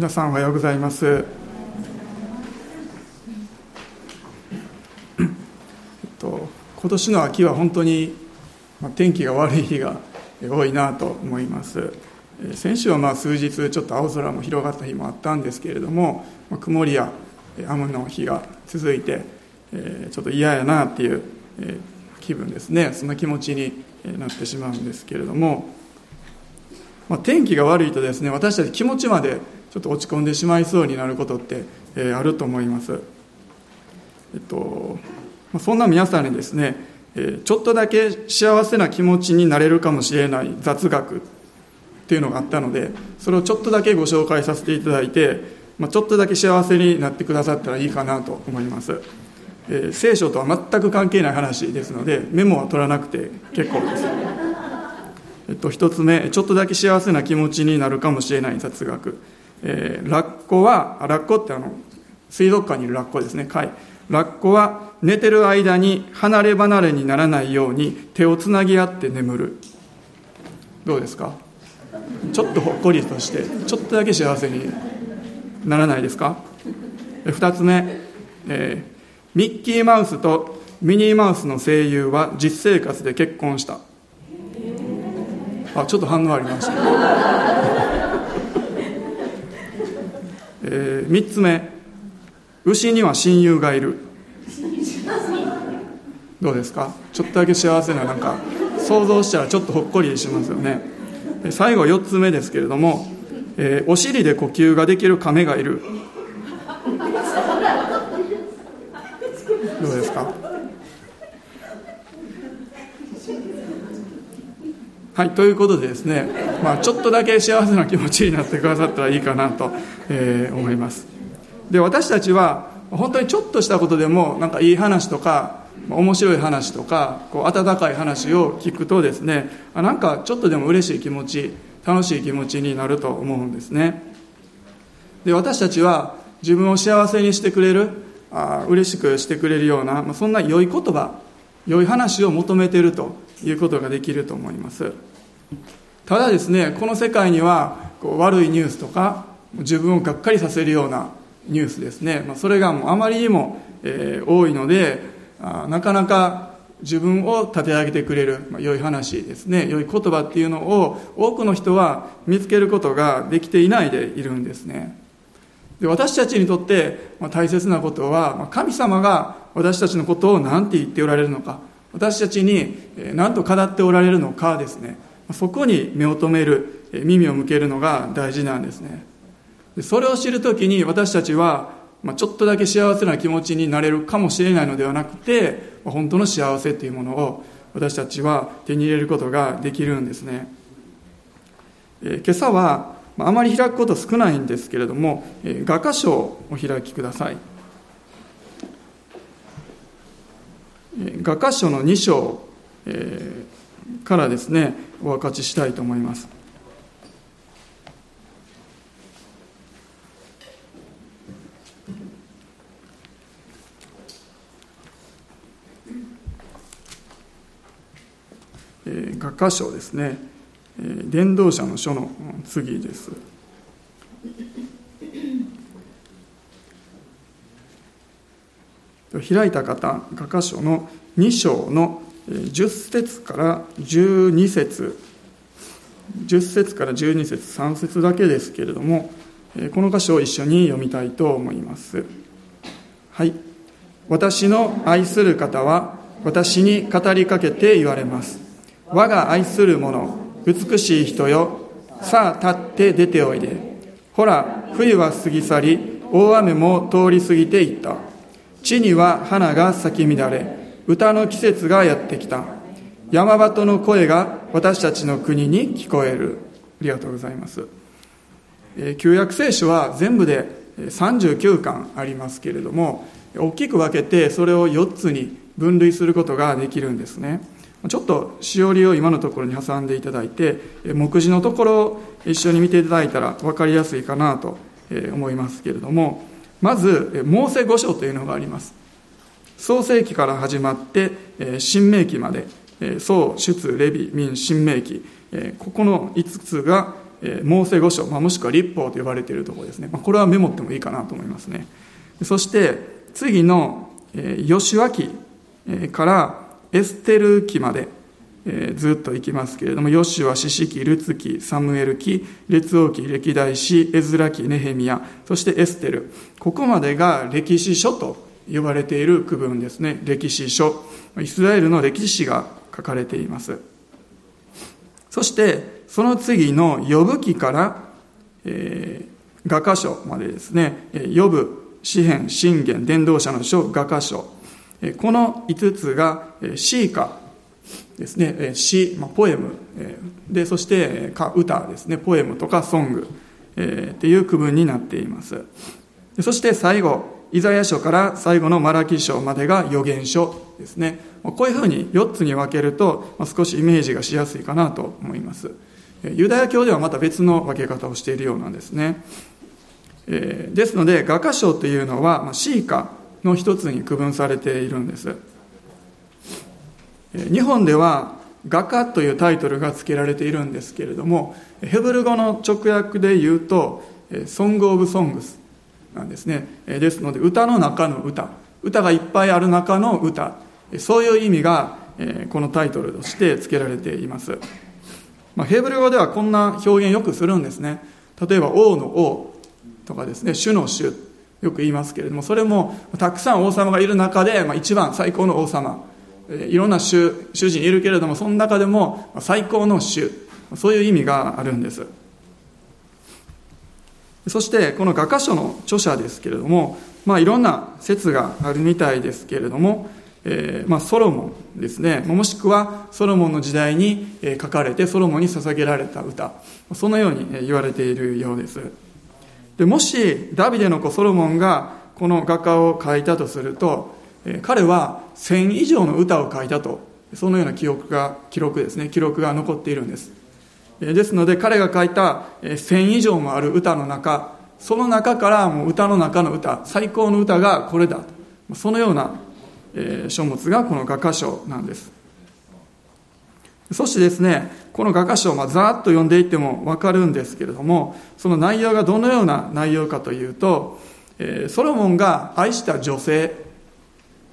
皆さんおはようございます、えっと、今年の秋は本当に、まあ、天気が悪い日が多いなと思います。先週はまあ数日ちょっと青空も広がった日もあったんですけれども、まあ、曇りや雨の日が続いて、えー、ちょっと嫌やなっていう、えー、気分ですね。そんな気持ちになってしまうんですけれども、まあ、天気が悪いとですね私たち気持ちまでちょっと落ち込んでしまいそうになることって、え、あると思います、えっと、そんな皆さんにですね、え、ちょっとだけ幸せな気持ちになれるかもしれない雑学っていうのがあったのでそれをちょっとだけご紹介させていただいて、まあ、ちょっとだけ幸せになってくださったらいいかなと思います、え、聖書とは全く関係ない話ですのでメモは取らなくて結構です。えっと、一つ目ちょっとだけ幸せな気持ちになるかもしれない雑学。えー、ラッコは、ラッコってあの、水族館にいるラッコですね、貝。ラッコは寝てる間に離れ離れにならないように手をつなぎ合って眠る。どうですか？ちょっとほっこりとして、ちょっとだけ幸せにならないですか？二つ目、えー、ミッキーマウスとミニーマウスの声優は実生活で結婚した。あ、ちょっと反応ありました。えー、3つ目牛には親友がいる。どうですか？ちょっとだけ幸せななんか想像したらちょっとほっこりしますよね。最後4つ目ですけれども、えー、お尻で呼吸ができる亀がいるどうですかはい、ということでですね、まあ、ちょっとだけ幸せな気持ちになってくださったらいいかなと、えー、思います。で私たちは本当にちょっとしたことでもなんかいい話とか面白い話とかこう温かい話を聞くとですねなんかちょっとでも嬉しい気持ち楽しい気持ちになると思うんですね。で私たちは自分を幸せにしてくれるあ嬉しくしてくれるような、まあ、そんな良い言葉良い話を求めているということができると思います。ただですねこの世界にはこう悪いニュースとか自分をがっかりさせるようなニュースですね、まあ、それがもうあまりにも、えー、多いのでなかなか自分を立て上げてくれる、まあ、良い話ですね。良い言葉っていうのを多くの人は見つけることができていないでいるんですね。で私たちにとって、まあ、大切なことは、まあ、神様が私たちのことを何て言っておられるのか。私たちに何と語っておられるのかですね。そこに目を留める耳を向けるのが大事なんですね。それを知るときに私たちはちょっとだけ幸せな気持ちになれるかもしれないのではなくて本当の幸せというものを私たちは手に入れることができるんですね。今朝はあまり開くこと少ないんですけれども画家書をお開きください。画家書の2章、えー、からですねお分かちしたいと思いますえー、画家書ですね、えー、伝道者の書の次です。開いた方画家書の2章の10節から12節。10節から12節3節だけですけれどもこの箇所を一緒に読みたいと思います。はい。私の愛する方は私に語りかけて言われます。我が愛する者美しい人よさあ立って出ておいで。ほら冬は過ぎ去り大雨も通り過ぎていった。地には花が咲き乱れ歌の季節がやってきた。山鳩の声が私たちの国に聞こえる。ありがとうございます、えー、旧約聖書は全部で39巻ありますけれども大きく分けてそれを4つに分類することができるんですね。ちょっとしおりを今のところに挟んでいただいて目次のところを一緒に見ていただいたら分かりやすいかなと思いますけれどもまず、モーセ五章というのがあります。創世記から始まって、新明記まで、創、出、レビ、民、新明記、ここの5つがえー、モーセ五書、まあ、もしくは立法と呼ばれているところですね、まあ、これはメモってもいいかなと思いますねそして次の、えー、吉脇、え、からエステル記まで、えー、ずっといきますけれども、ヨシュア、シシ記、ルツ記、サムエル記、列王記、歴代史、エズラ記、ネヘミヤ、そしてエステル。ここまでが歴史書と呼ばれている区分ですね。歴史書。イスラエルの歴史が書かれています。そして、その次の呼ぶ記から、えー、画家書までですね、呼ぶ、詩篇、信玄、伝道者の書、画家書。この5つが詩歌ですね、詩、まあ、ポエム、で、そして歌ですね、ポエムとかソング、えー、っていう区分になっています。そして最後、イザヤ書から最後のマラキ書までが予言書ですね。こういうふうに4つに分けると、少しイメージがしやすいかなと思います。ユダヤ教ではまた別の分け方をしているようなんですね。ですので、画家書というのは、シーカの一つに区分されているんです。日本では画家というタイトルが付けられているんですけれども、ヘブル語の直訳で言うと、ソング・オブ・ソングスなんですね。ですので、歌の中の歌、歌がいっぱいある中の歌、そういう意味がこのタイトルとして付けられています。まあ、ヘブル語ではこんな表現よくするんですね。例えば、王の王とかですね、主の主、よく言いますけれども、それもたくさん王様がいる中で、まあ、一番最高の王様、いろんな主主人いるけれどもその中でも最高の主。そういう意味があるんです。そしてこの画家書の著者ですけれども、まあ、いろんな説があるみたいですけれども、えーまあ、ソロモンですね。もしくはソロモンの時代に書かれてソロモンに捧げられた歌。そのように言われているようです。でもしダビデの子ソロモンがこの画家を書いたとすると彼は1000以上の歌を書いたと。そのような記憶が記録ですね。記録が残っているんです。ですので彼が書いた1000以上もある歌の中その中からもう歌の中の歌最高の歌がこれだそのような書物がこの画家書なんです。そしてですねこの画家書をまあざーっと読んでいっても分かるんですけれどもその内容がどのような内容かというとソロモンが愛した女性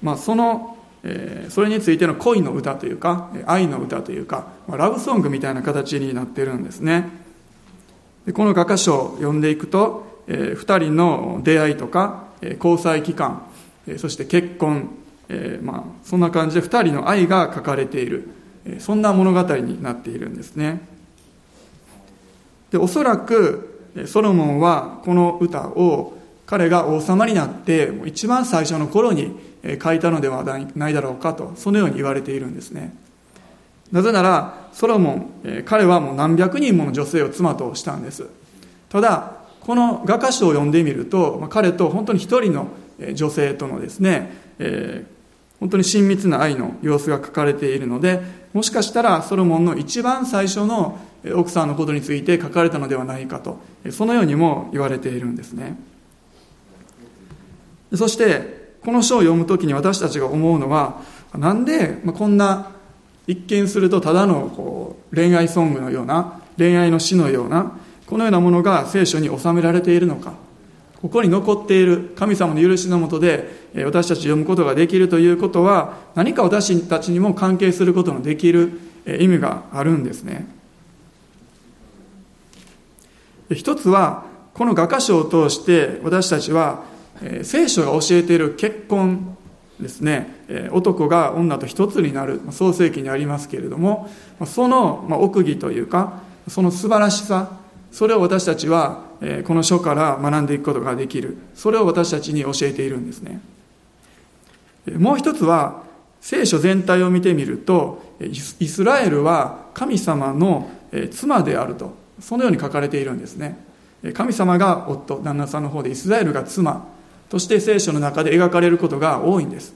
まあ、その、え、それについての恋の歌というか愛の歌というか、ラブソングみたいな形になってるんですね。でこの画家書を読んでいくと、えー、2人の出会いとか、交際期間、え、そして結婚、えーまあ、そんな感じで2人の愛が書かれている、え、そんな物語になっているんですね。でおそらくソロモンはこの歌を彼が王様になって一番最初の頃に書いたのではないだろうかとそのように言われているんですね。なぜならソロモン彼はもう何百人もの女性を妻としたんです。ただこの画家書を読んでみると彼と本当に一人の女性とのですね、えー、本当に親密な愛の様子が書かれているのでもしかしたらソロモンの一番最初の奥さんのことについて書かれたのではないかとそのようにも言われているんですね。そしてこの書を読むときに私たちが思うのは、なんでこんな一見するとただのこう恋愛ソングのような、恋愛の詩のような、このようなものが聖書に収められているのか。ここに残っている神様の許しのもとで私たち読むことができるということは何か私たちにも関係することのできる意味があるんですね。一つはこの画家書を通して私たちはえ聖書が教えている結婚ですね、え男が女と一つになる創世記にありますけれどもその、ま奥義というかその素晴らしさそれを私たちは、えこの書から学んでいくことができる。それを私たちに教えているんですね。もう一つは聖書全体を見てみるとイスラエルは神様の妻であるとそのように書かれているんですね。神様が夫旦那さんの方でイスラエルが妻。として聖書の中で描かれることが多いんです。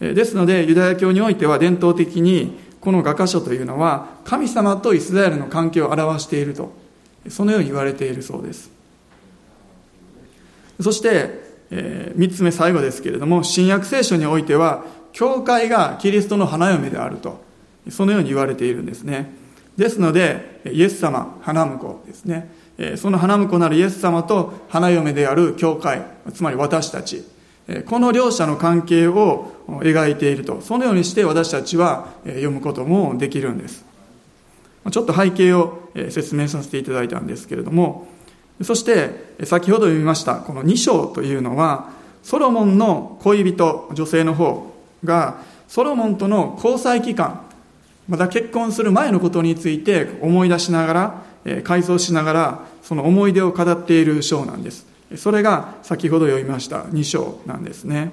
ですので、ユダヤ教においては伝統的に、この画家書というのは、神様とイスラエルの関係を表していると、そのように言われているそうです。そして、えー、3つ目最後ですけれども、新約聖書においては、教会がキリストの花嫁であると、そのように言われているんですね。ですのでイエス様花婿ですねその花婿なるイエス様と花嫁である教会つまり私たち。この両者の関係を描いていると。そのようにして私たちは読むこともできるんです。ちょっと背景を説明させていただいたんですけれども。そして先ほど読みましたこの2章というのはソロモンの恋人女性の方がソロモンとの交際期間また結婚する前のことについて思い出しながら回想しながらその思い出を語っている章なんです。それが先ほど読みました2章なんですね。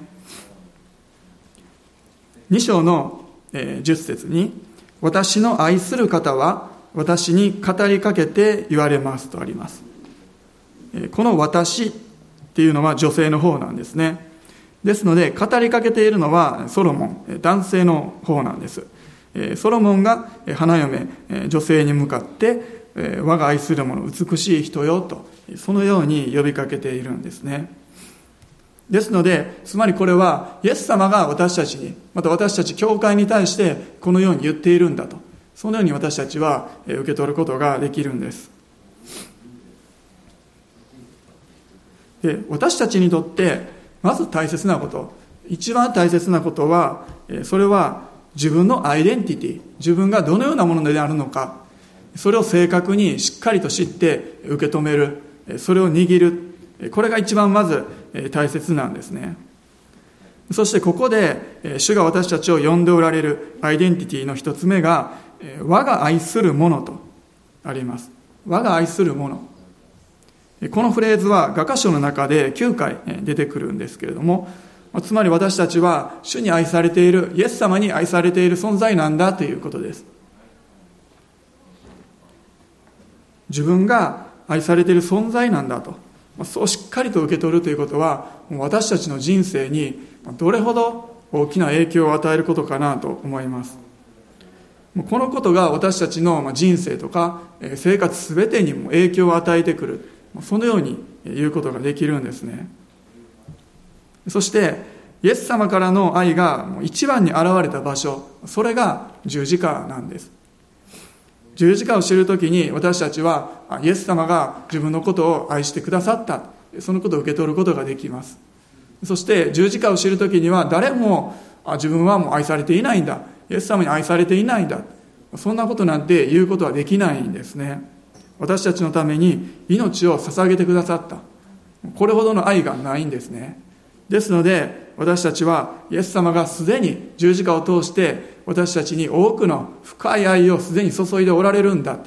2章の10節に「私の愛する方は私に語りかけて言われます」とあります。この「私」っていうのは女性の方なんですね。ですので語りかけているのはソロモン男性の方なんです。ソロモンが花嫁女性に向かって我が愛する者美しい人よとそのように呼びかけているんですね。ですのでつまりこれはイエス様が私たちにまた私たち教会に対してこのように言っているんだと。そのように私たちは受け取ることができるんです。で私たちにとってまず大切なこと一番大切なことはそれは自分のアイデンティティ自分がどのようなものであるのかそれを正確にしっかりと知って受け止めるそれを握る。これが一番まず大切なんですね。そしてここで主が私たちを呼んでおられるアイデンティティの一つ目が我が愛するものとあります。我が愛するもの。このフレーズは画家書の中で9回出てくるんですけれどもつまり私たちは主に愛されているイエス様に愛されている存在なんだということです。自分が愛されている存在なんだと。そうしっかりと受け取るということは私たちの人生にどれほど大きな影響を与えることかなと思います。このことが私たちの人生とか生活全てにも影響を与えてくる。そのように言うことができるんですね。そしてイエス様からの愛が一番に現れた場所。それが十字架なんです。十字架を知るときに私たちはイエス様が自分のことを愛してくださった。そのことを受け取ることができます。そして十字架を知るときには誰も自分はもう愛されていないんだ。イエス様に愛されていないんだ。そんなことなんて言うことはできないんですね。私たちのために命を捧げてくださった。これほどの愛がないんですね。ですので私たちはイエス様がすでに十字架を通して私たちに多くの深い愛をすでに注いでおられるんだ。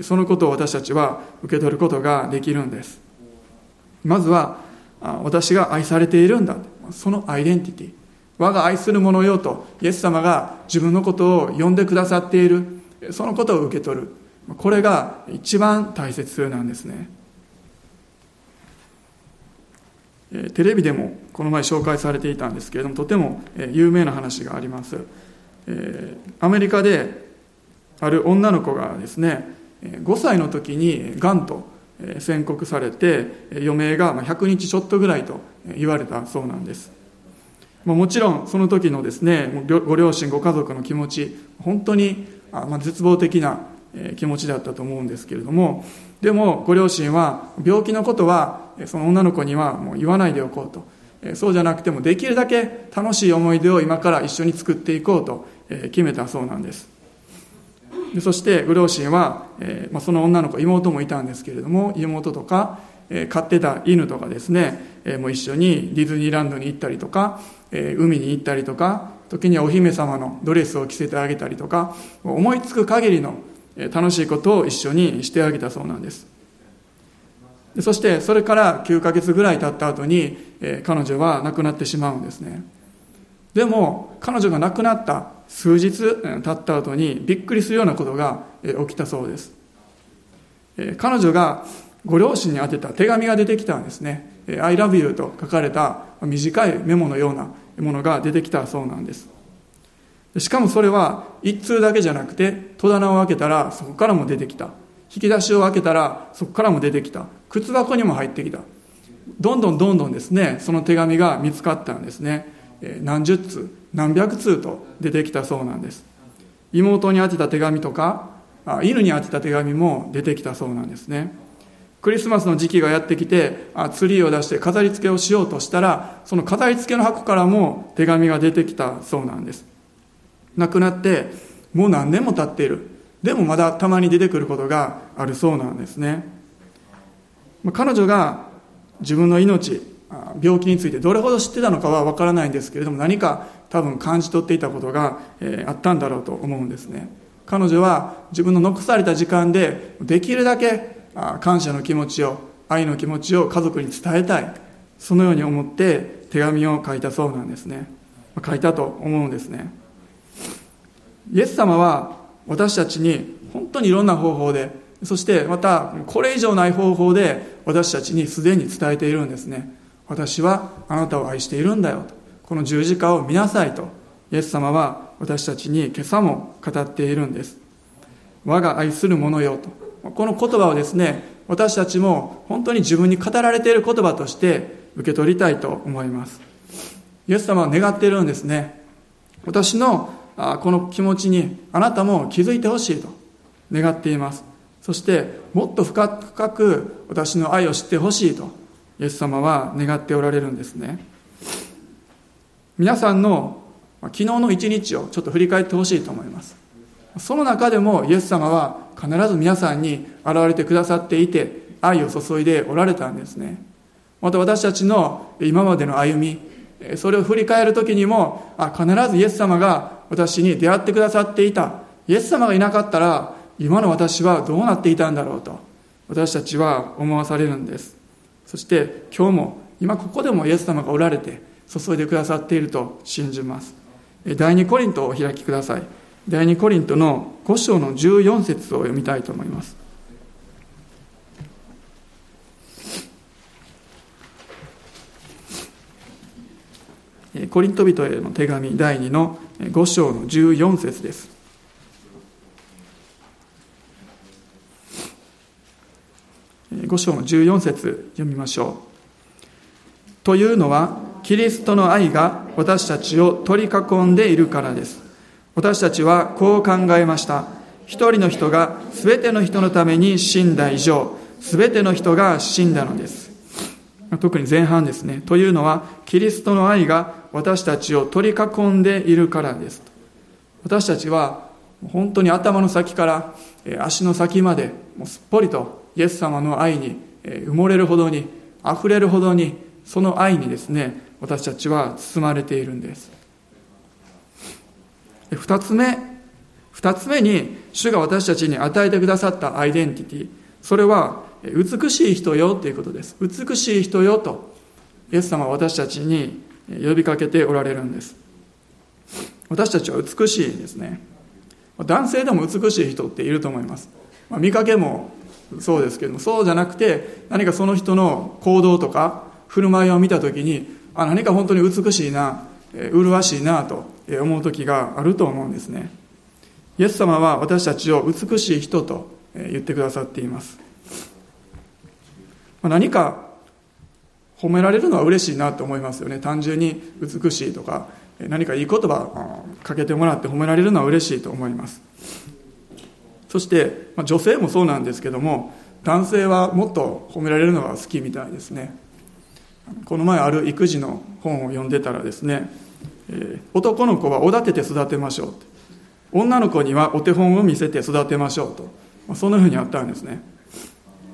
そのことを私たちは受け取ることができるんです。まずは私が愛されているんだ。そのアイデンティティ。我が愛する者よとイエス様が自分のことを呼んでくださっている。そのことを受け取る。これが一番大切なんですね。テレビでもこの前紹介されていたんですけれどもとても有名な話があります。アメリカである女の子がですね5歳の時にがんと宣告されて余命が100日ちょっとぐらいと言われたそうなんです。もちろんその時のですねご両親ご家族の気持ち本当に絶望的な気持ちだったと思うんですけれどもでもご両親は病気のことはその女の子にはもう言わないでおこうと。そうじゃなくてもできるだけ楽しい思い出を今から一緒に作っていこうと決めたそうなんです。でそしてご両親は、えまあ、その女の子妹もいたんですけれども妹とか、え飼ってた犬とかですね、えもう一緒にディズニーランドに行ったりとか、え海に行ったりとか時にはお姫様のドレスを着せてあげたりとか思いつく限りの楽しいことを一緒にしてあげたそうなんです。そしてそれから9ヶ月ぐらい経った後に彼女は亡くなってしまうんですね。でも彼女が亡くなった数日経った後にびっくりするようなことが起きたそうです。彼女がご両親に宛てた手紙が出てきたんですね「I love you」と書かれた短いメモのようなものが出てきたそうなんです。しかもそれは一通だけじゃなくて戸棚を開けたらそこからも出てきた。引き出しを開けたらそこからも出てきた。靴箱にも入ってきた。どんどんどんどんですねその手紙が見つかったんですね。何十通何百通と出てきたそうなんです。妹に宛てた手紙とか犬に宛てた手紙も出てきたそうなんですね。クリスマスの時期がやってきてツリーを出して飾り付けをしようとしたらその飾り付けの箱からも手紙が出てきたそうなんです。亡くなってもう何年も経っている。でもまだたまに出てくることがあるそうなんですね。彼女が自分の命病気についてどれほど知ってたのかは分からないんですけれども何か多分感じ取っていたことが、えあったんだろうと思うんですね。彼女は自分の残された時間でできるだけ感謝の気持ちを愛の気持ちを家族に伝えたい。そのように思って手紙を書いたそうなんですね。書いたと思うんですね。イエス様は私たちに本当にいろんな方法でそしてまたこれ以上ない方法で私たちにすでに伝えているんですね。私はあなたを愛しているんだよと。この十字架を見なさいとイエス様は私たちに今朝も語っているんです。我が愛する者よと。この言葉をですね私たちも本当に自分に語られている言葉として受け取りたいと思います。イエス様は願っているんですね。私のこの気持ちにあなたも気づいてほしいと願っています。そしてもっと深く私の愛を知ってほしいとイエス様は願っておられるんですね。皆さんの昨日の一日をちょっと振り返ってほしいと思います。その中でもイエス様は必ず皆さんに現れてくださっていて愛を注いでおられたんですね。また私たちの今までの歩みそれを振り返る時にもあ必ずイエス様が私に出会ってくださっていた。イエス様がいなかったら今の私はどうなっていたんだろうと私たちは思わされるんです。そして今日も今ここでもイエス様がおられて注いでくださっていると信じます。第2コリントをお開きください。第2コリントの5章の14節を読みたいと思います。コリント人への手紙第2の5章の14節です。5章の14節読みましょう。というのはキリストの愛が私たちを取り囲んでいるからです。私たちはこう考えました。一人の人が全ての人のために死んだ以上全ての人が死んだのです。特に前半ですね。というのはキリストの愛が私たちを取り囲んでいるからです。私たちは本当に頭の先から足の先までもうすっぽりとイエス様の愛に埋もれるほどに溢れるほどにその愛にですね私たちは包まれているんです。二つ目二つ目に主が私たちに与えてくださったアイデンティティ。それは美しい人よということです。美しい人よとイエス様は私たちに呼びかけておられるんです。私たちは美しいですね。男性でも美しい人っていると思います、ま、見かけもそうですけどもそうじゃなくて何かその人の行動とか振る舞いを見た時にあ何か本当に美しいな麗しいなと思う時があると思うんですね。イエス様は私たちを美しい人と言ってくださっています。何か褒められるのは嬉しいなと思いますよね。単純に美しいとか何かいい言葉かけてもらって褒められるのは嬉しいと思います。そしてま女性もそうなんですけども男性はもっと褒められるのが好きみたいですね。この前ある育児の本を読んでたらですね、えー、男の子はおだてて育てましょう女の子にはお手本を見せて育てましょうと、まあ、そんなふうにあったんですね。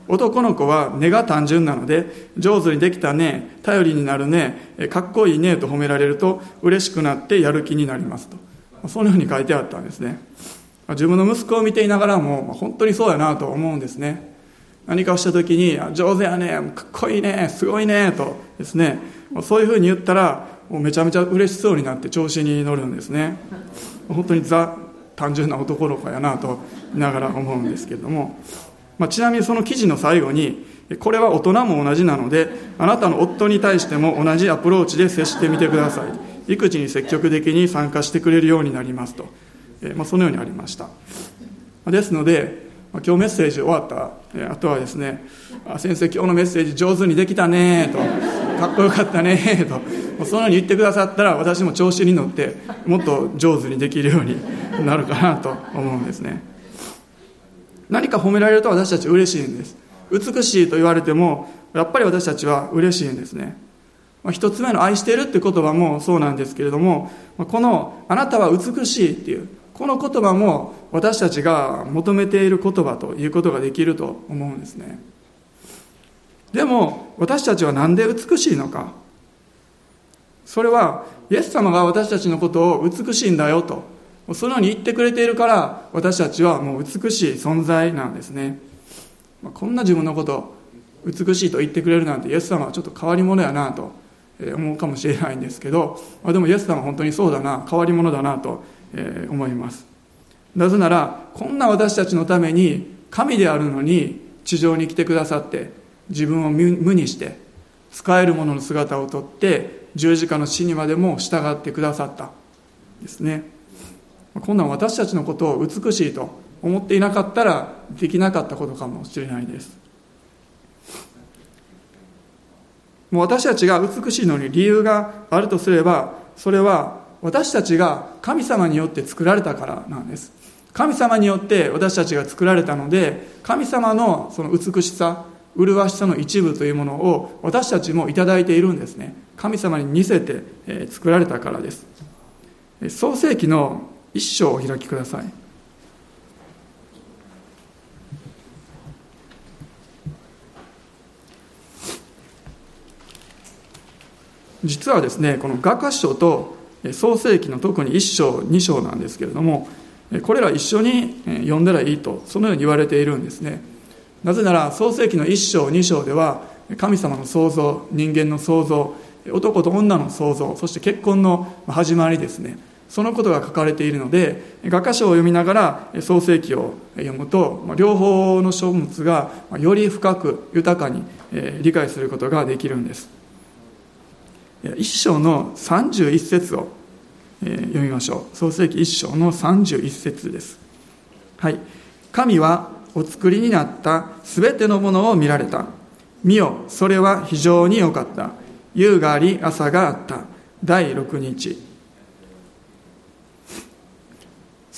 男の子は根が単純なので上手にできたね頼りになるねかっこいいねと褒められると嬉しくなってやる気になりますと、そのように書いてあったんですね。自分の息子を見ていながらも、本当にそうやなと思うんですね。何かをした時に「上手やねかっこいいねすごいね」とですね。そういうふうに言ったらめちゃめちゃ嬉しそうになって調子に乗るんですね。本当にザ単純な男の子やなと見ながら思うんですけれども、まあ、ちなみにその記事の最後にこれは大人も同じなのであなたの夫に対しても同じアプローチで接してみてください。育児に積極的に参加してくれるようになりますと、えまあ、そのようにありました。ですので今日メッセージ終わったあとはですね「先生今日のメッセージ上手にできたね」と「かっこよかったね」と。そのように言ってくださったら私も調子に乗ってもっと上手にできるようになるかなと思うんですね。何か褒められると私たち嬉しいんです。美しいと言われてもやっぱり私たちは嬉しいんですね。まあ一つ目の愛してるって言葉もそうなんですけれどもこのあなたは美しいっていうこの言葉も私たちが求めている言葉ということができると思うんですね。でも私たちは何で美しいのか。それはイエス様が私たちのことを美しいんだよとそのように言ってくれているから私たちはもう美しい存在なんですね。まこんな自分のこと美しいと言ってくれるなんてイエス様はちょっと変わり者やなと思うかもしれないんですけどまでもイエス様は本当にそうだな変わり者だなと思います。なぜならこんな私たちのために神であるのに地上に来てくださって自分を無にして使えるものの姿をとって十字架の死にまでも従ってくださったですね。こんなん私たちのことを美しいと思っていなかったらできなかったことかもしれないです。もう私たちが美しいのに理由があるとすればそれは私たちが神様によって作られたからなんです。神様によって私たちが作られたので神様のその美しさ麗しさの一部というものを私たちも頂いているんですね。神様に似せて作られたからです。創世紀の一章を開きください。実はですねこの画家書と創世紀の特に1章2章なんですけれどもこれら一緒に読んだらいいとそのように言われているんですね。なぜなら創世紀の1章2章では神様の創造人間の創造男と女の創造そして結婚の始まりですね。そのことが書かれているので画家書を読みながら創世記を読むと両方の書物がより深く豊かに理解することができるんです。一章の31節を読みましょう。創世記一章の31節です。はい。神はお作りになったすべてのものを見られた。見よそれは非常に良かった。夕があり朝があった。第6日。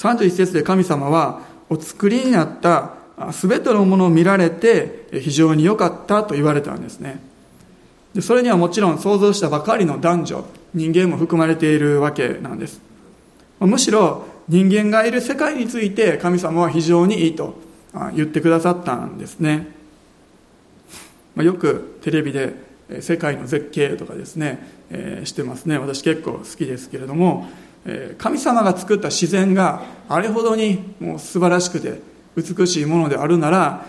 31節で神様はお作りになったすべてのものを見られて非常に良かったと言われたんですね。でそれにはもちろん想像したばかりの男女人間も含まれているわけなんです。むしろ人間がいる世界について神様は非常にいいと言ってくださったんですね。よくテレビで世界の絶景とかですね、え、してますね。私結構好きですけれども神様が作った自然があれほどにもう素晴らしくて美しいものであるなら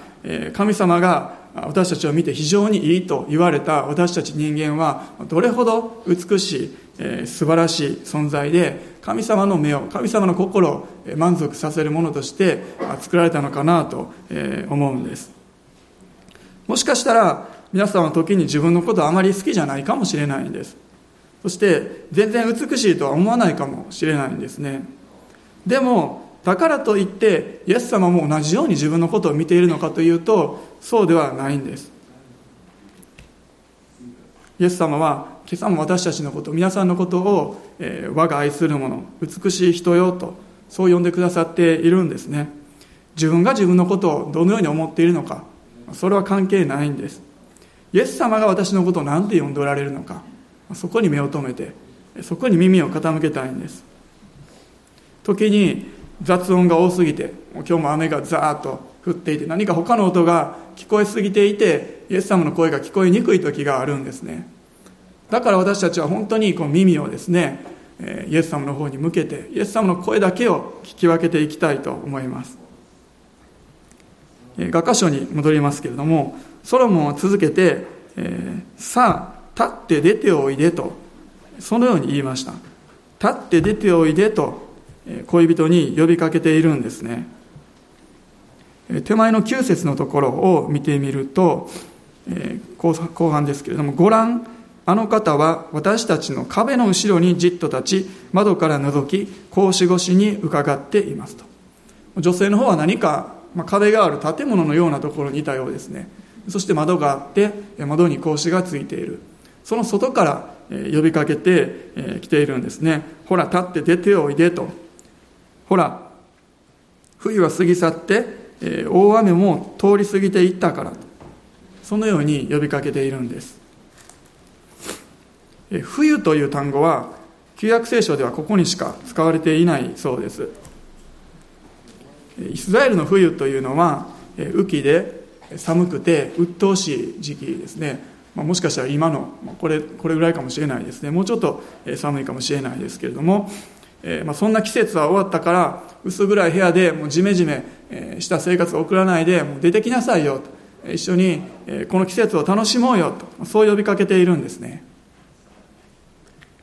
神様が私たちを見て非常にいいと言われた私たち人間はどれほど美しい素晴らしい存在で神様の目を神様の心を満足させるものとして作られたのかなと思うんです。もしかしたら皆さんは時に自分のことあまり好きじゃないかもしれないんです。そして全然美しいとは思わないかもしれないんですね。でもだからといってイエス様も同じように自分のことを見ているのかというとそうではないんです。イエス様は今朝も私たちのこと皆さんのことを、えー、我が愛する者美しい人よとそう呼んでくださっているんですね。自分が自分のことをどのように思っているのかそれは関係ないんです。イエス様が私のことを何て呼んでおられるのかそこに目を留めてそこに耳を傾けたいんです。時に雑音が多すぎて今日も雨がザーッと降っていて何か他の音が聞こえすぎていてイエス様の声が聞こえにくい時があるんですね。だから私たちは本当にこう耳をですねイエス様の方に向けてイエス様の声だけを聞き分けていきたいと思います。画家書に戻りますけれどもソロモンは続けて、えー、さあ立って出ておいでとそのように言いました。立って出ておいでと恋人に呼びかけているんですね。手前の9節のところを見てみると後半ですけれどもご覧あの方は私たちの壁の後ろにじっと立ち窓から覗き格子越しに伺っていますと。女性の方は何か、まあ、壁がある建物のようなところにいたようですね。そして窓があって窓に格子がついている。その外から呼びかけてきているんですね。ほら立って出ておいでと。ほら冬は過ぎ去って大雨も通り過ぎていったからそのように呼びかけているんです。冬という単語は旧約聖書ではここにしか使われていないそうです。イスラエルの冬というのは雨季で寒くて鬱陶しい時期ですね。もしかしたら今のこれこれぐらいかもしれないですね。もうちょっと寒いかもしれないですけれどもえー、まあ、そんな季節は終わったから薄暗い部屋でもうジメジメした生活を送らないでもう出てきなさいよと。一緒にこの季節を楽しもうよと。そう呼びかけているんですね。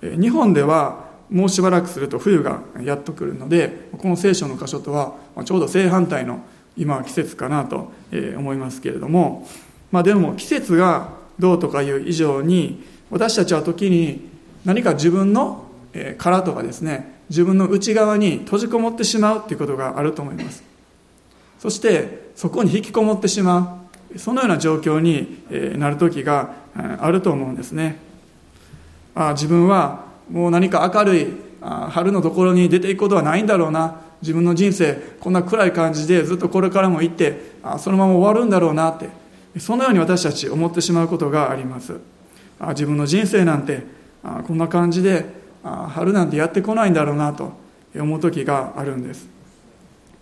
日本ではもうしばらくすると冬がやっと来るのでこの聖書の箇所とはちょうど正反対の今は季節かなと思いますけれども、まあ、でも季節がどうとかいう以上に私たちは時に何か自分の殻とかですね自分の内側に閉じこもってしまうということがあると思います。そしてそこに引きこもってしまうそのような状況になる時があると思うんですね。あ自分はもう何か明るい春のところに出ていくことはないんだろうな。自分の人生こんな暗い感じでずっとこれからも行ってそのまま終わるんだろうなってそのように私たち思ってしまうことがあります。自分の人生なんてこんな感じで春なんてやってこないんだろうなと思う時があるんです。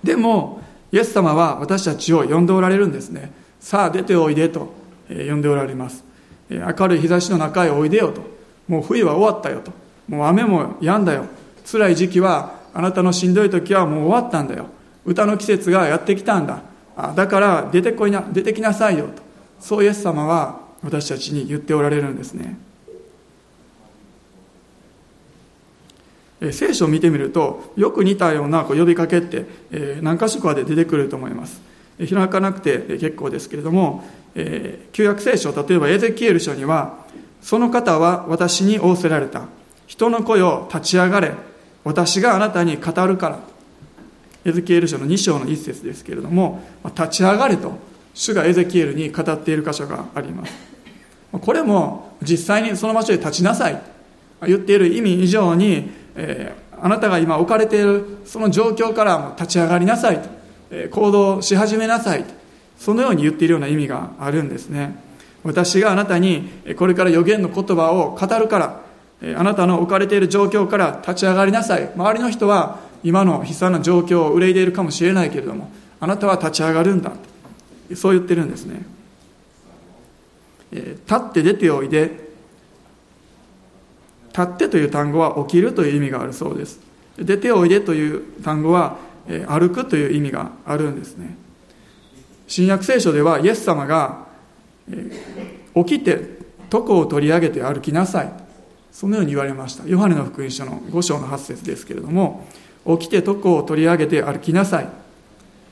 でもイエス様は私たちを呼んでおられるんですね。さあ出ておいでと呼んでおられます。明るい日差しの中へおいでよと。もう冬は終わったよと。もう雨も止んだよ。辛い時期はあなたのしんどい時はもう終わったんだよ。歌の季節がやってきたんだ。だから出てこいな出てきなさいよと。そうイエス様は私たちに言っておられるんですね。聖書を見てみるとよく似たようなこう呼びかけって何か所かで出てくると思います。開かなくて結構ですけれども旧約聖書例えばエゼキエル書にはその方は私に仰せられた。人の声を立ち上がれ。私があなたに語るから。エゼキエル書の2章の一節ですけれども立ち上がれと主がエゼキエルに語っている箇所があります。これも実際にその場所で立ちなさい言っている意味以上にえー、あなたが今置かれているその状況から立ち上がりなさいと、えー、行動し始めなさいとそのように言っているような意味があるんですね。私があなたにこれから予言の言葉を語るからあなたの置かれている状況から立ち上がりなさい。周りの人は今の悲惨な状況を憂いでいるかもしれないけれどもあなたは立ち上がるんだ。そう言ってるんですね。立って出ておいで。立ってという単語は起きるという意味があるそうです。出ておいでという単語は歩くという意味があるんですね。新約聖書ではイエス様が起きて床を取り上げて歩きなさい。そのように言われました。ヨハネの福音書の5章の8節ですけれども起きて床を取り上げて歩きなさい。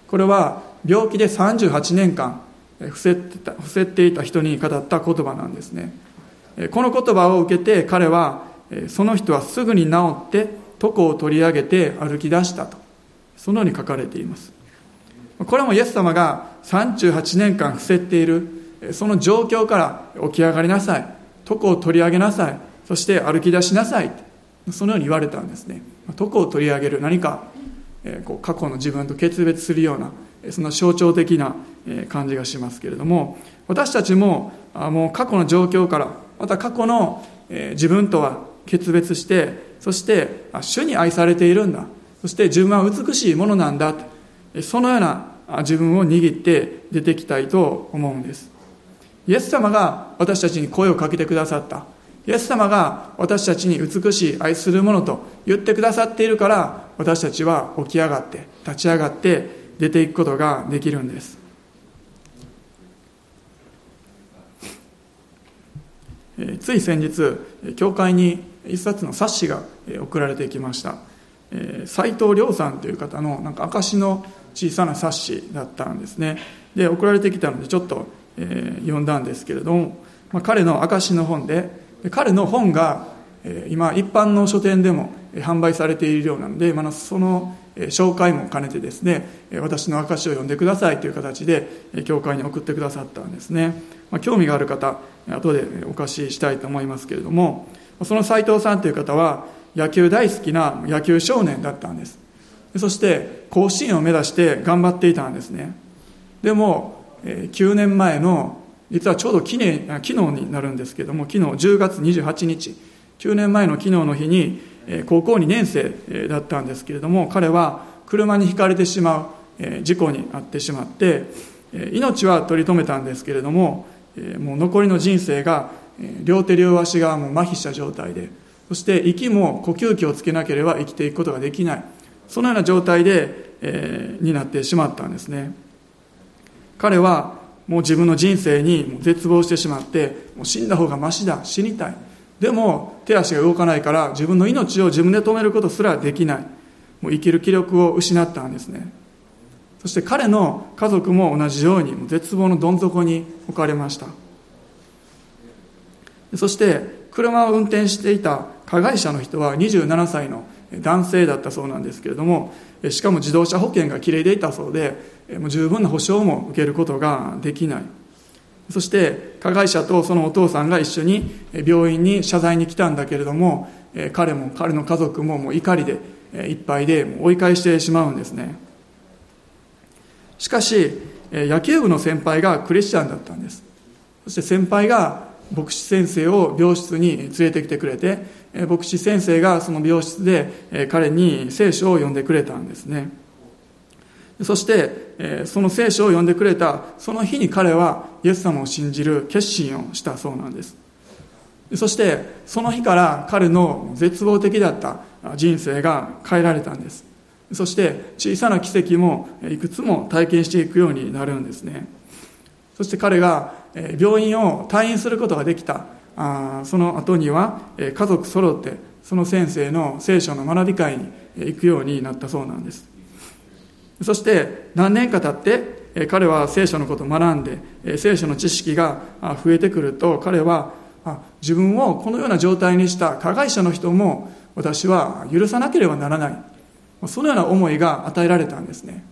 これは病気で38年間伏せてた伏せていた人に語った言葉なんですね。この言葉を受けて彼はその人はすぐに治って床を取り上げて歩き出したとそのように書かれています。これもイエス様が38年間伏せているその状況から起き上がりなさい。床を取り上げなさい。そして歩き出しなさい。そのように言われたんですね。床を取り上げる何かこう過去の自分と決別するようなそんな象徴的な感じがしますけれども私たちももう過去の状況からまた過去の自分とは決別してそして主に愛されているんだそして自分は美しいものなんだそのような自分を握って出てきたいと思うんです。イエス様が私たちに声をかけてくださった。イエス様が私たちに美しい愛するものと言ってくださっているから私たちは起き上がって立ち上がって出ていくことができるんです。つい先日教会に一冊の冊子が送られてきました。斎藤亮さんという方のなんか証の小さな冊子だったんですね。で送られてきたのでちょっと、読んだんですけれども、まあ、彼の証の本で彼の本が、今一般の書店でも販売されているようなので、まあ、その紹介も兼ねてですね私の証を読んでくださいという形で教会に送ってくださったんですね、まあ、興味がある方後でお貸ししたいと思いますけれどもその斎藤さんという方は野球大好きな野球少年だったんです。そして甲子園を目指して頑張っていたんですね。でも、9年前の実はちょうど昨日昨日になるんですけども昨日10月28日9年前の昨日の日に高校2年生だったんですけれども彼は車にひかれてしまう事故に遭ってしまって命は取り留めたんですけれどももう残りの人生が両手両足がもう麻痺した状態でそして息も呼吸器をつけなければ生きていくことができないそのような状態で、えー、になってしまったんですね。彼はもう自分の人生に絶望してしまってもう死んだ方がましだ死にたい。でも手足が動かないから自分の命を自分で止めることすらできない。もう生きる気力を失ったんですね。そして彼の家族も同じように絶望のどん底に置かれました。そして車を運転していた加害者の人は27歳の男性だったそうなんですけれどもしかも自動車保険が切れていたそうでもう十分な保証も受けることができない。そして加害者とそのお父さんが一緒に病院に謝罪に来たんだけれども彼も彼の家族ももう怒りでいっぱいで追い返してしまうんですね。しかし野球部の先輩がクリスチャンだったんです。そして先輩が牧師先生を病室に連れてきてくれて牧師先生がその病室で彼に聖書を読んでくれたんですね。そしてその聖書を読んでくれたその日に彼はイエス様を信じる決心をしたそうなんです。そしてその日から彼の絶望的だった人生が変えられたんです。そして小さな奇跡もいくつも体験していくようになるんですね。そして彼が病院を退院することができた。その後には家族揃ってその先生の聖書の学び会に行くようになったそうなんです。そして何年か経って彼は聖書のことを学んで聖書の知識が増えてくると彼は自分をこのような状態にした加害者の人も私は許さなければならない。そのような思いが与えられたんですね。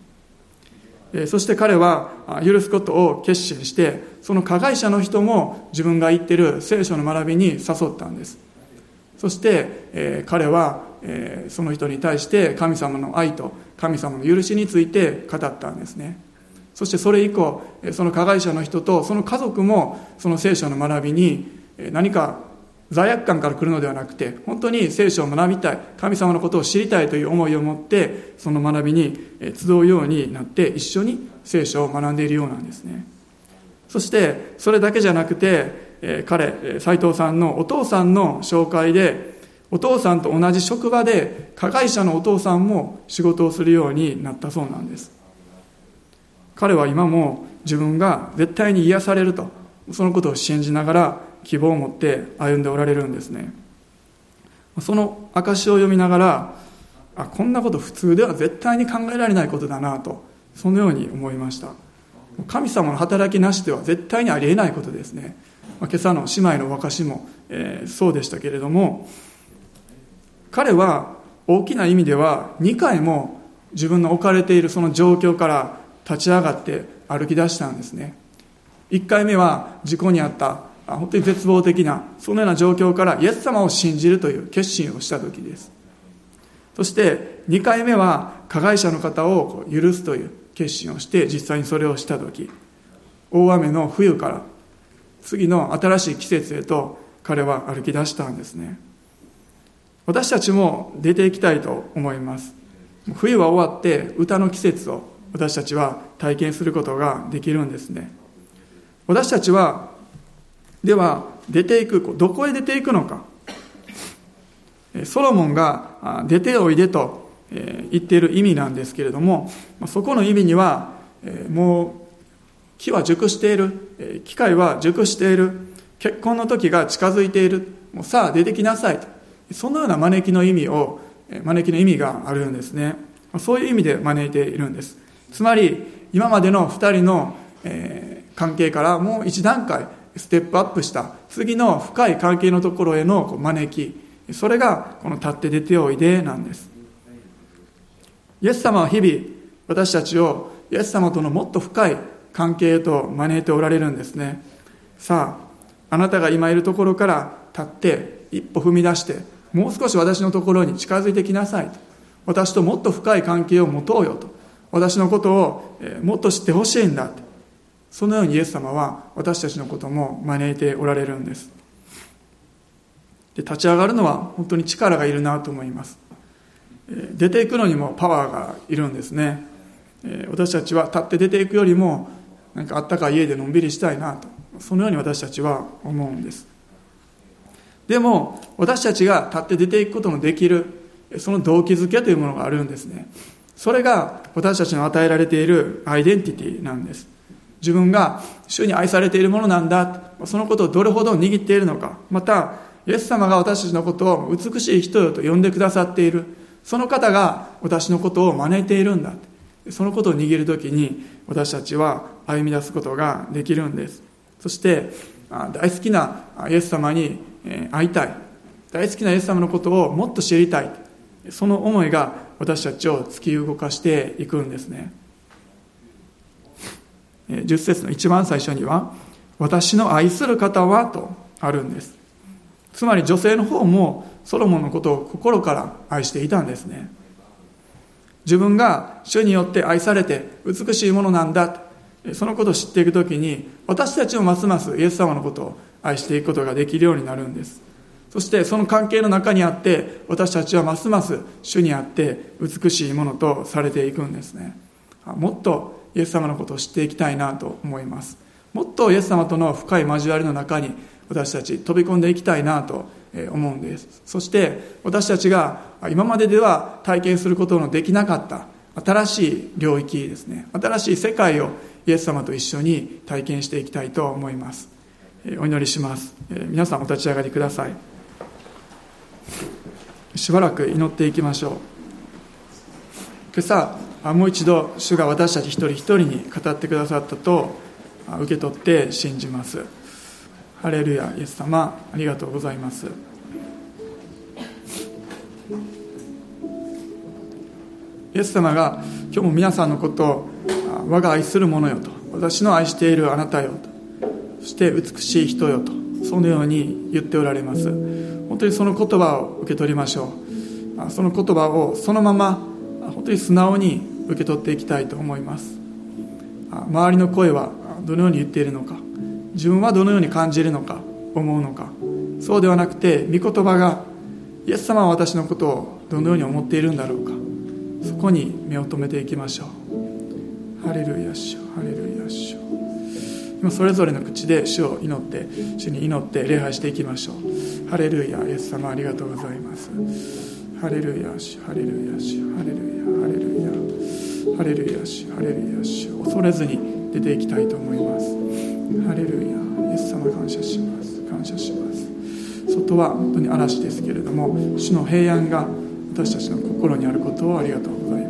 そして彼は許すことを決心してその加害者の人も自分が言ってる聖書の学びに誘ったんです。そして、え彼は、えその人に対して神様の愛と神様の許しについて語ったんですね。そしてそれ以降その加害者の人とその家族もその聖書の学びに何か罪悪感から来るのではなくて本当に聖書を学びたい神様のことを知りたいという思いを持ってその学びに集うようになって一緒に聖書を学んでいるようなんですね。そしてそれだけじゃなくて彼斎藤さんのお父さんの紹介でお父さんと同じ職場で加害者のお父さんも仕事をするようになったそうなんです。彼は今も自分が絶対に癒されるとそのことを信じながら希望を持って歩んでおられるんですね。その証を読みながらあこんなこと普通では絶対に考えられないことだなとそのように思いました。神様の働きなしでは絶対にありえないことですね、今朝の姉妹の若しも、えー、そうでしたけれども彼は大きな意味では2回も自分の置かれているその状況から立ち上がって歩き出したんですね。1回目は事故に遭った本当に絶望的なそのような状況からイエス様を信じるという決心をした時です。そして2回目は加害者の方を許すという決心をして実際にそれをした時大雨の冬から次の新しい季節へと彼は歩き出したんですね。私たちも出ていきたいと思います。冬は終わって歌の季節を私たちは体験することができるんですね。私たちはでは出ていくどこへ出ていくのか。ソロモンが出ておいでと言っている意味なんですけれどもそこの意味にはもう木は熟している。機械は熟している。結婚の時が近づいている。もうさあ出てきなさいと。そのような招きの意味を招きの意味があるんですね。そういう意味で招いているんです。つまり今までの2人の、関係からもう一段階ステップアップした次の深い関係のところへの招きそれがこの立って出ておいでなんです。イエス様は日々私たちをイエス様とのもっと深い関係へと招いておられるんですね。さああなたが今いるところから立って一歩踏み出してもう少し私のところに近づいてきなさいと。私ともっと深い関係を持とうよと。私のことをもっと知ってほしいんだそのようにイエス様は私たちのことも招いておられるんです。で立ち上がるのは本当に力がいるなと思います。出ていくのにもパワーがいるんですね。私たちは立って出ていくよりもなんかあったかい家でのんびりしたいなと。そのように私たちは思うんです。でも私たちが立って出ていくことのできるその動機づけというものがあるんですね。それが私たちの与えられているアイデンティティなんです。自分が主に愛されているものなんだ。そのことをどれほど握っているのか。またイエス様が私たちのことを美しい人よと呼んでくださっている。その方が私のことを招いているんだ。そのことを握るときに私たちは歩み出すことができるんです。そして大好きなイエス様に会いたい。大好きなイエス様のことをもっと知りたい。その思いが私たちを突き動かしていくんですね。10節の一番最初には「私の愛する方は」とあるんです。つまり女性の方もソロモンのことを心から愛していたんですね。自分が主によって愛されて美しいものなんだそのことを知っていくときに私たちもますますイエス様のことを愛していくことができるようになるんです。そしてその関係の中にあって私たちはますます主にあって美しいものとされていくんですね。もっとイエス様のことを知っていきたいなと思います。もっとイエス様との深い交わりの中に私たち飛び込んでいきたいなと思うんです。そして私たちが今まででは体験することのできなかった新しい領域ですね。新しい世界をイエス様と一緒に体験していきたいと思います。お祈りします。皆さんお立ち上がりください。しばらく祈っていきましょう。今朝もう一度主が私たち一人一人に語ってくださったと受け取って信じます。ハレルヤイエス様ありがとうございます。イエス様が今日も皆さんのことを我が愛する者よと私の愛しているあなたよとそして美しい人よとそのように言っておられます。本当にその言葉を受け取りましょう。その言葉をそのまま本当に素直に受け取っていきたいと思います。周りの声はどのように言っているのか。自分はどのように感じるのか。思うのか。そうではなくて御言葉がイエス様は私のことをどのように思っているんだろうか。そこに目を留めていきましょう。ハレルヤ主ハレルヤ主今それぞれの口で主を祈って主に祈って礼拝していきましょう。ハレルヤイエス様ありがとうございます。ハレルヤ主ハレルヤ主ハレルヤハレルヤ。ハレルヤ主ハレルヤ主恐れずに出ていきたいと思います。ハレルヤイエス様感謝します。感謝します。外は本当に嵐ですけれども主の平安が私たちの心にあることをありがとうございます。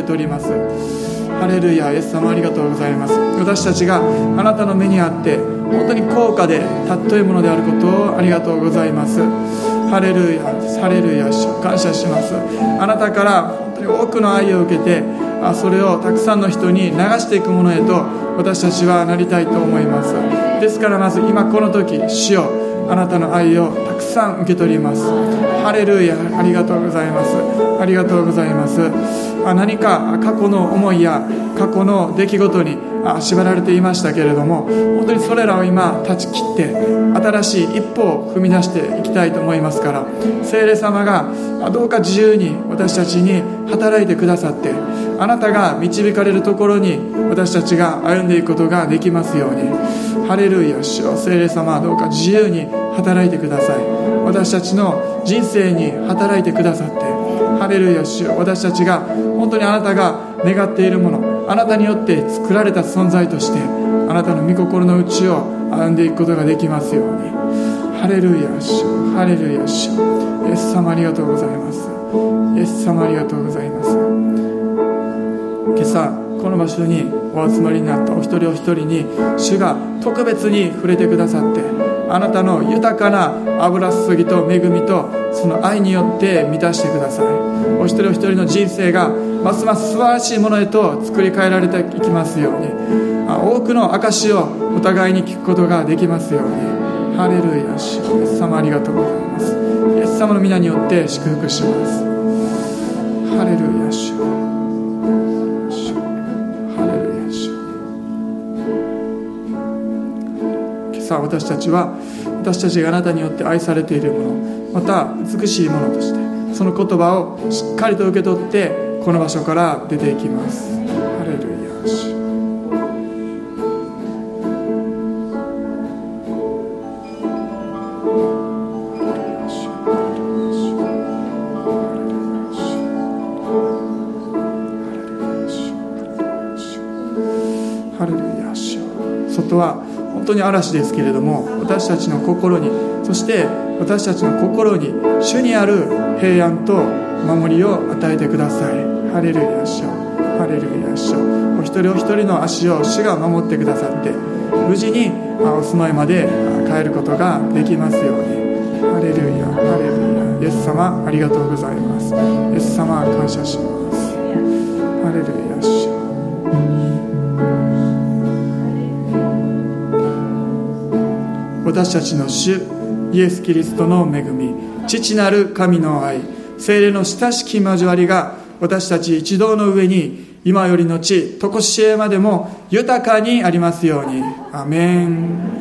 け取ります。ハレルヤイエス様ありがとうございます。私たちがあなたの目にあって本当に高価で尊いものであることをありがとうございます。ハレルヤハレルヤ感謝します。あなたから本当に多くの愛を受けてそれをたくさんの人に流していくものへと私たちはなりたいと思います。ですからまず今この時主よあなたの愛をたくさん受け取ります。ハレルヤありがとうございます。ありがとうございます。何か過去の思いや過去の出来事に縛られていましたけれども本当にそれらを今断ち切って新しい一歩を踏み出していきたいと思いますから聖霊様がどうか自由に私たちに働いてくださってあなたが導かれるところに私たちが歩んでいくことができますように。ハレルヤ主よ聖霊様どうか自由に働いてください。私たちの人生に働いてくださって。ハレルヤ主よ私たちが本当にあなたが願っているものあなたによって作られた存在としてあなたの御心の内を歩んでいくことができますように。ハレルヤ主ハレルヤ主。イエス様ありがとうございます。イエス様ありがとうございます。今朝この場所にお集まりになったお一人お一人に主が特別に触れてくださってあなたの豊かな油注ぎと恵みとその愛によって満たしてください。お一人お一人の人生がますます素晴らしいものへと作り変えられていきますように。多くの証をお互いに聞くことができますように。ハレルヤ主。イエス様ありがとうございます。イエス様の皆によって祝福します。ハレルヤ主。さあ私たちは私たちがあなたによって愛されているものまた美しいものとしてその言葉をしっかりと受け取ってこの場所から出ていきます。ハレルヤ当に嵐ですけれども私たちの心にそして私たちの心に主にある平安と守りを与えてください。ハレルヤ主ハレルヤ主お一人お一人の足を主が守ってくださって無事にお住まいまで帰ることができますように。ハレルヤハレルヤイエス様ありがとうございます。イエス様感謝します。私たちの主イエス・キリストの恵み父なる神の愛精霊の親しき交わりが私たち一同の上に今よりの地常しえまでも豊かにありますように。アメン。